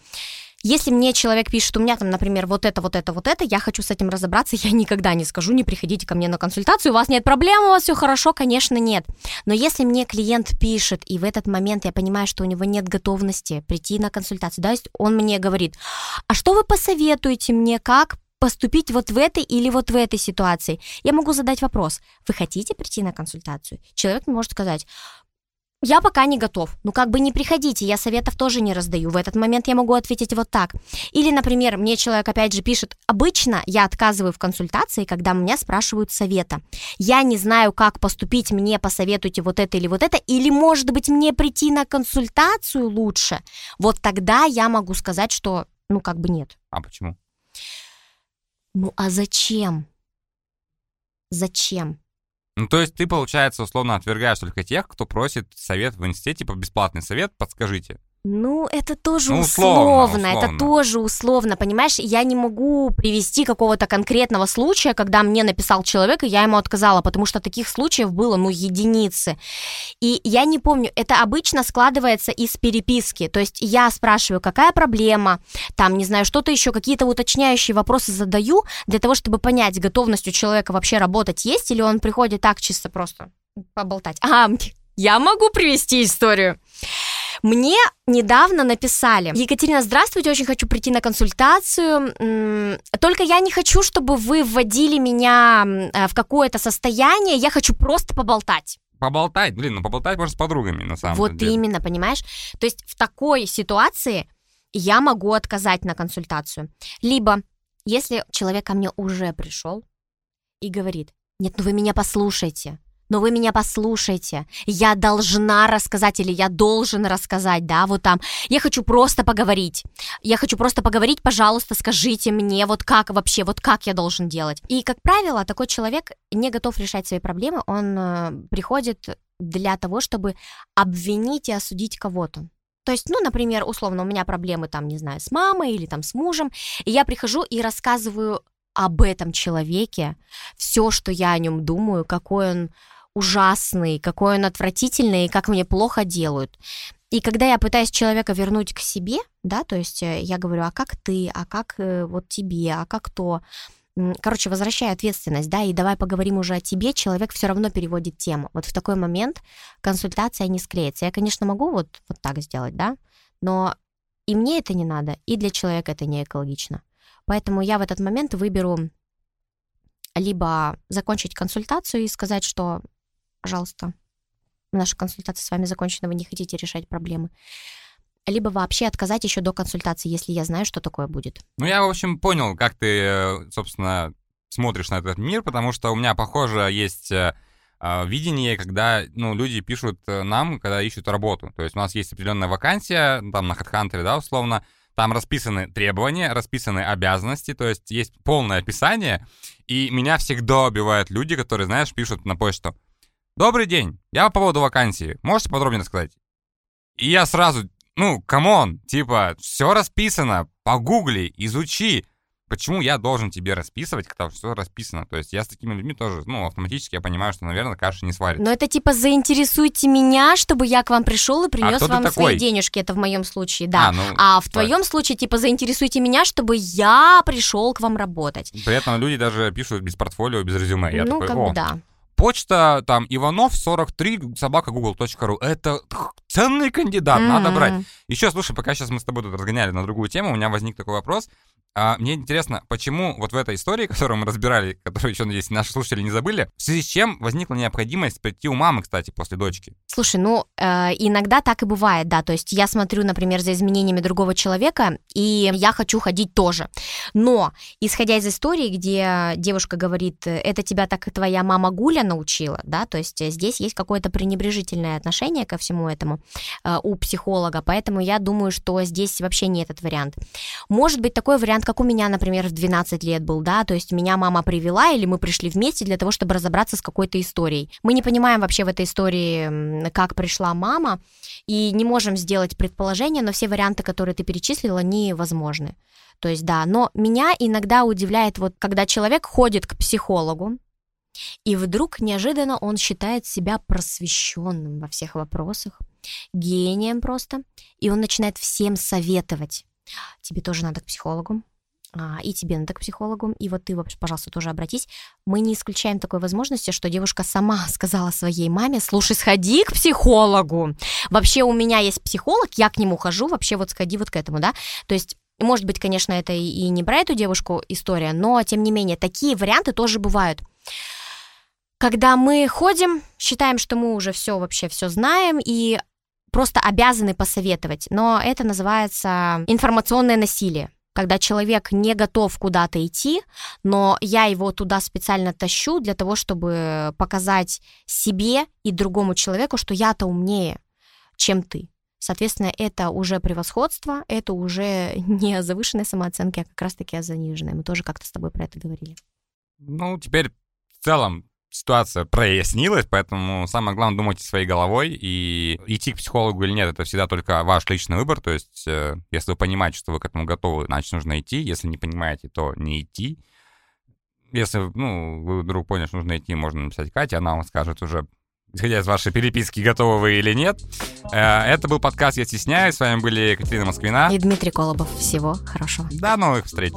Если мне человек пишет, у меня там, например, вот это, вот это, вот это, я хочу с этим разобраться, я никогда не скажу, не приходите ко мне на консультацию, у вас нет проблем, у вас все хорошо, конечно, нет. Но если мне клиент пишет, и в этот момент я понимаю, что у него нет готовности прийти на консультацию, да, есть он мне говорит, а что вы посоветуете мне, как поступить вот в этой или вот в этой ситуации. Я могу задать вопрос, вы хотите прийти на консультацию? Человек может сказать, я пока не готов. Ну, как бы не приходите, я советов тоже не раздаю. В этот момент я могу ответить вот так. Или, например, мне человек опять же пишет, обычно я отказываю в консультации, когда меня спрашивают совета. Я не знаю, как поступить, мне посоветуйте вот это или вот это, или, может быть, мне прийти на консультацию лучше. Вот тогда я могу сказать, что, ну, как бы нет. А почему? Ну, а зачем? Зачем? Ну, то есть ты, получается, условно отвергаешь только тех, кто просит совет в институте, типа бесплатный совет, подскажите. Ну, это тоже ну, условно, условно, условно, это тоже условно, понимаешь? Я не могу привести какого-то конкретного случая, когда мне написал человек, и я ему отказала, потому что таких случаев было, ну, единицы. И я не помню, это обычно складывается из переписки, то есть я спрашиваю, какая проблема, там, не знаю, что-то еще, какие-то уточняющие вопросы задаю для того, чтобы понять, готовность у человека вообще работать есть, или он приходит так чисто просто поболтать. А, я могу привести историю. Мне недавно написали, Екатерина, здравствуйте, очень хочу прийти на консультацию, только я не хочу, чтобы вы вводили меня э, в какое-то состояние, я хочу просто поболтать. Поболтать, блин, ну поболтать можно с подругами, на самом вот деле. Вот именно, понимаешь? То есть в такой ситуации я могу отказать на консультацию. Либо, если человек ко мне уже пришел и говорит, нет, ну вы меня послушайте, но вы меня послушайте, я должна рассказать или я должен рассказать, да, вот там, я хочу просто поговорить, я хочу просто поговорить, пожалуйста, скажите мне, вот как вообще, вот как я должен делать. И, как правило, такой человек не готов решать свои проблемы, он э, приходит для того, чтобы обвинить и осудить кого-то. То есть, ну, например, условно, у меня проблемы там, не знаю, с мамой или там с мужем, и я прихожу и рассказываю об этом человеке, все, что я о нем думаю, какой он ужасный, какой он отвратительный, и как мне плохо делают. И когда я пытаюсь человека вернуть к себе, да, то есть э, я говорю, а как ты, а как э, вот тебе, а как то, короче, возвращай ответственность, да, и давай поговорим уже о тебе, человек все равно переводит тему. Вот в такой момент консультация не склеится. Я, конечно, могу вот, вот так сделать, да, но И мне это не надо, и для человека это не экологично. Поэтому я в этот момент выберу либо закончить консультацию и сказать, что, пожалуйста, наша консультация с вами закончена, вы не хотите решать проблемы. Либо вообще отказать еще до консультации, если я знаю, что такое будет. Ну, я, в общем, понял, как ты, э, собственно, смотришь на этот мир, потому что у меня, похоже, есть э, а, видение, когда ну, люди пишут э, нам, когда ищут работу. То есть у нас есть определенная вакансия, там на HeadHunter, да, условно, там расписаны требования, расписаны обязанности, то есть есть полное описание, и меня всегда убивают люди, которые, знаешь, пишут на почту. Добрый день, я по поводу вакансии, можете подробнее рассказать? И я сразу, ну, come on, типа, все расписано, погугли, изучи, почему я должен тебе расписывать, когда все расписано? То есть я с такими людьми тоже, ну, автоматически я понимаю, что, наверное, каша не сварит. Но это типа заинтересуйте меня, чтобы я к вам пришел и принес а вам свои денежки. Это в моем случае, да. А, ну, а в твоем так. случае типа заинтересуйте меня, чтобы я пришел к вам работать. При этом люди даже пишут без портфолио, без резюме. Я ну, такой, как бы да. Почта там Иванов 43 собака google.ru. Это ценный кандидат, mm-hmm. надо брать. Еще, слушай, пока сейчас мы с тобой тут разгоняли на другую тему, у меня возник такой вопрос. А, мне интересно, почему вот в этой истории, которую мы разбирали, которую еще, надеюсь, наши слушатели не забыли, в связи с чем возникла необходимость прийти у мамы, кстати, после дочки? Слушай, ну, э, иногда так и бывает, да, то есть я смотрю, например, за изменениями другого человека, и я хочу ходить тоже. Но, исходя из истории, где девушка говорит, это тебя так твоя мама Гуля научила, да, то есть здесь есть какое-то пренебрежительное отношение ко всему этому э, у психолога, поэтому я думаю, что здесь вообще не этот вариант. Может быть такой вариант вариант, как у меня, например, в 12 лет был, да, то есть меня мама привела, или мы пришли вместе для того, чтобы разобраться с какой-то историей. Мы не понимаем вообще в этой истории, как пришла мама, и не можем сделать предположение, но все варианты, которые ты перечислила, они возможны. То есть, да, но меня иногда удивляет, вот когда человек ходит к психологу, и вдруг неожиданно он считает себя просвещенным во всех вопросах, гением просто, и он начинает всем советовать. Тебе тоже надо к психологу, и тебе надо к психологу, и вот ты, пожалуйста, тоже обратись. Мы не исключаем такой возможности, что девушка сама сказала своей маме, слушай, сходи к психологу. Вообще у меня есть психолог, я к нему хожу, вообще вот сходи вот к этому, да. То есть может быть, конечно, это и не про эту девушку история, но, тем не менее, такие варианты тоже бывают. Когда мы ходим, считаем, что мы уже все вообще все знаем, и просто обязаны посоветовать, но это называется информационное насилие когда человек не готов куда-то идти, но я его туда специально тащу для того, чтобы показать себе и другому человеку, что я-то умнее, чем ты. Соответственно, это уже превосходство, это уже не о завышенной самооценке, а как раз-таки о заниженной. Мы тоже как-то с тобой про это говорили. Ну, теперь в целом ситуация прояснилась, поэтому самое главное думать своей головой и идти к психологу или нет, это всегда только ваш личный выбор, то есть э, если вы понимаете, что вы к этому готовы, значит нужно идти, если не понимаете, то не идти. Если, ну, вы вдруг поняли, что нужно идти, можно написать Кате, она вам скажет уже, исходя из вашей переписки, готовы вы или нет. Э, это был подкаст «Я стесняюсь», с вами были Екатерина Москвина и Дмитрий Колобов. Всего хорошего. До новых встреч.